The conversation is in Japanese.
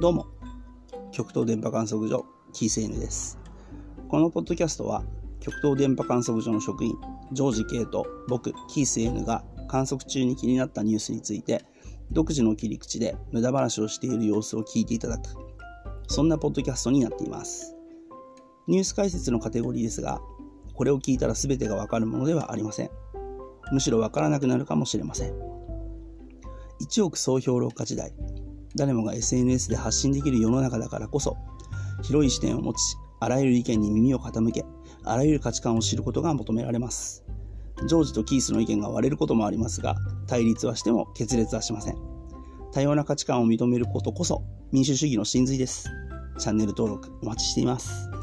どうも、極東電波観測所、キース N です。このポッドキャストは、極東電波観測所の職員、ジョージ K と僕、キース N が観測中に気になったニュースについて、独自の切り口で無駄話をしている様子を聞いていただく、そんなポッドキャストになっています。ニュース解説のカテゴリーですが、これを聞いたら全てがわかるものではありません。むしろわからなくなるかもしれません。一億総評論家時代、誰もが SNS で発信できる世の中だからこそ、広い視点を持ち、あらゆる意見に耳を傾け、あらゆる価値観を知ることが求められます。ジョージとキースの意見が割れることもありますが、対立はしても決裂はしません。多様な価値観を認めることこそ民主主義の真髄です。チャンネル登録お待ちしています。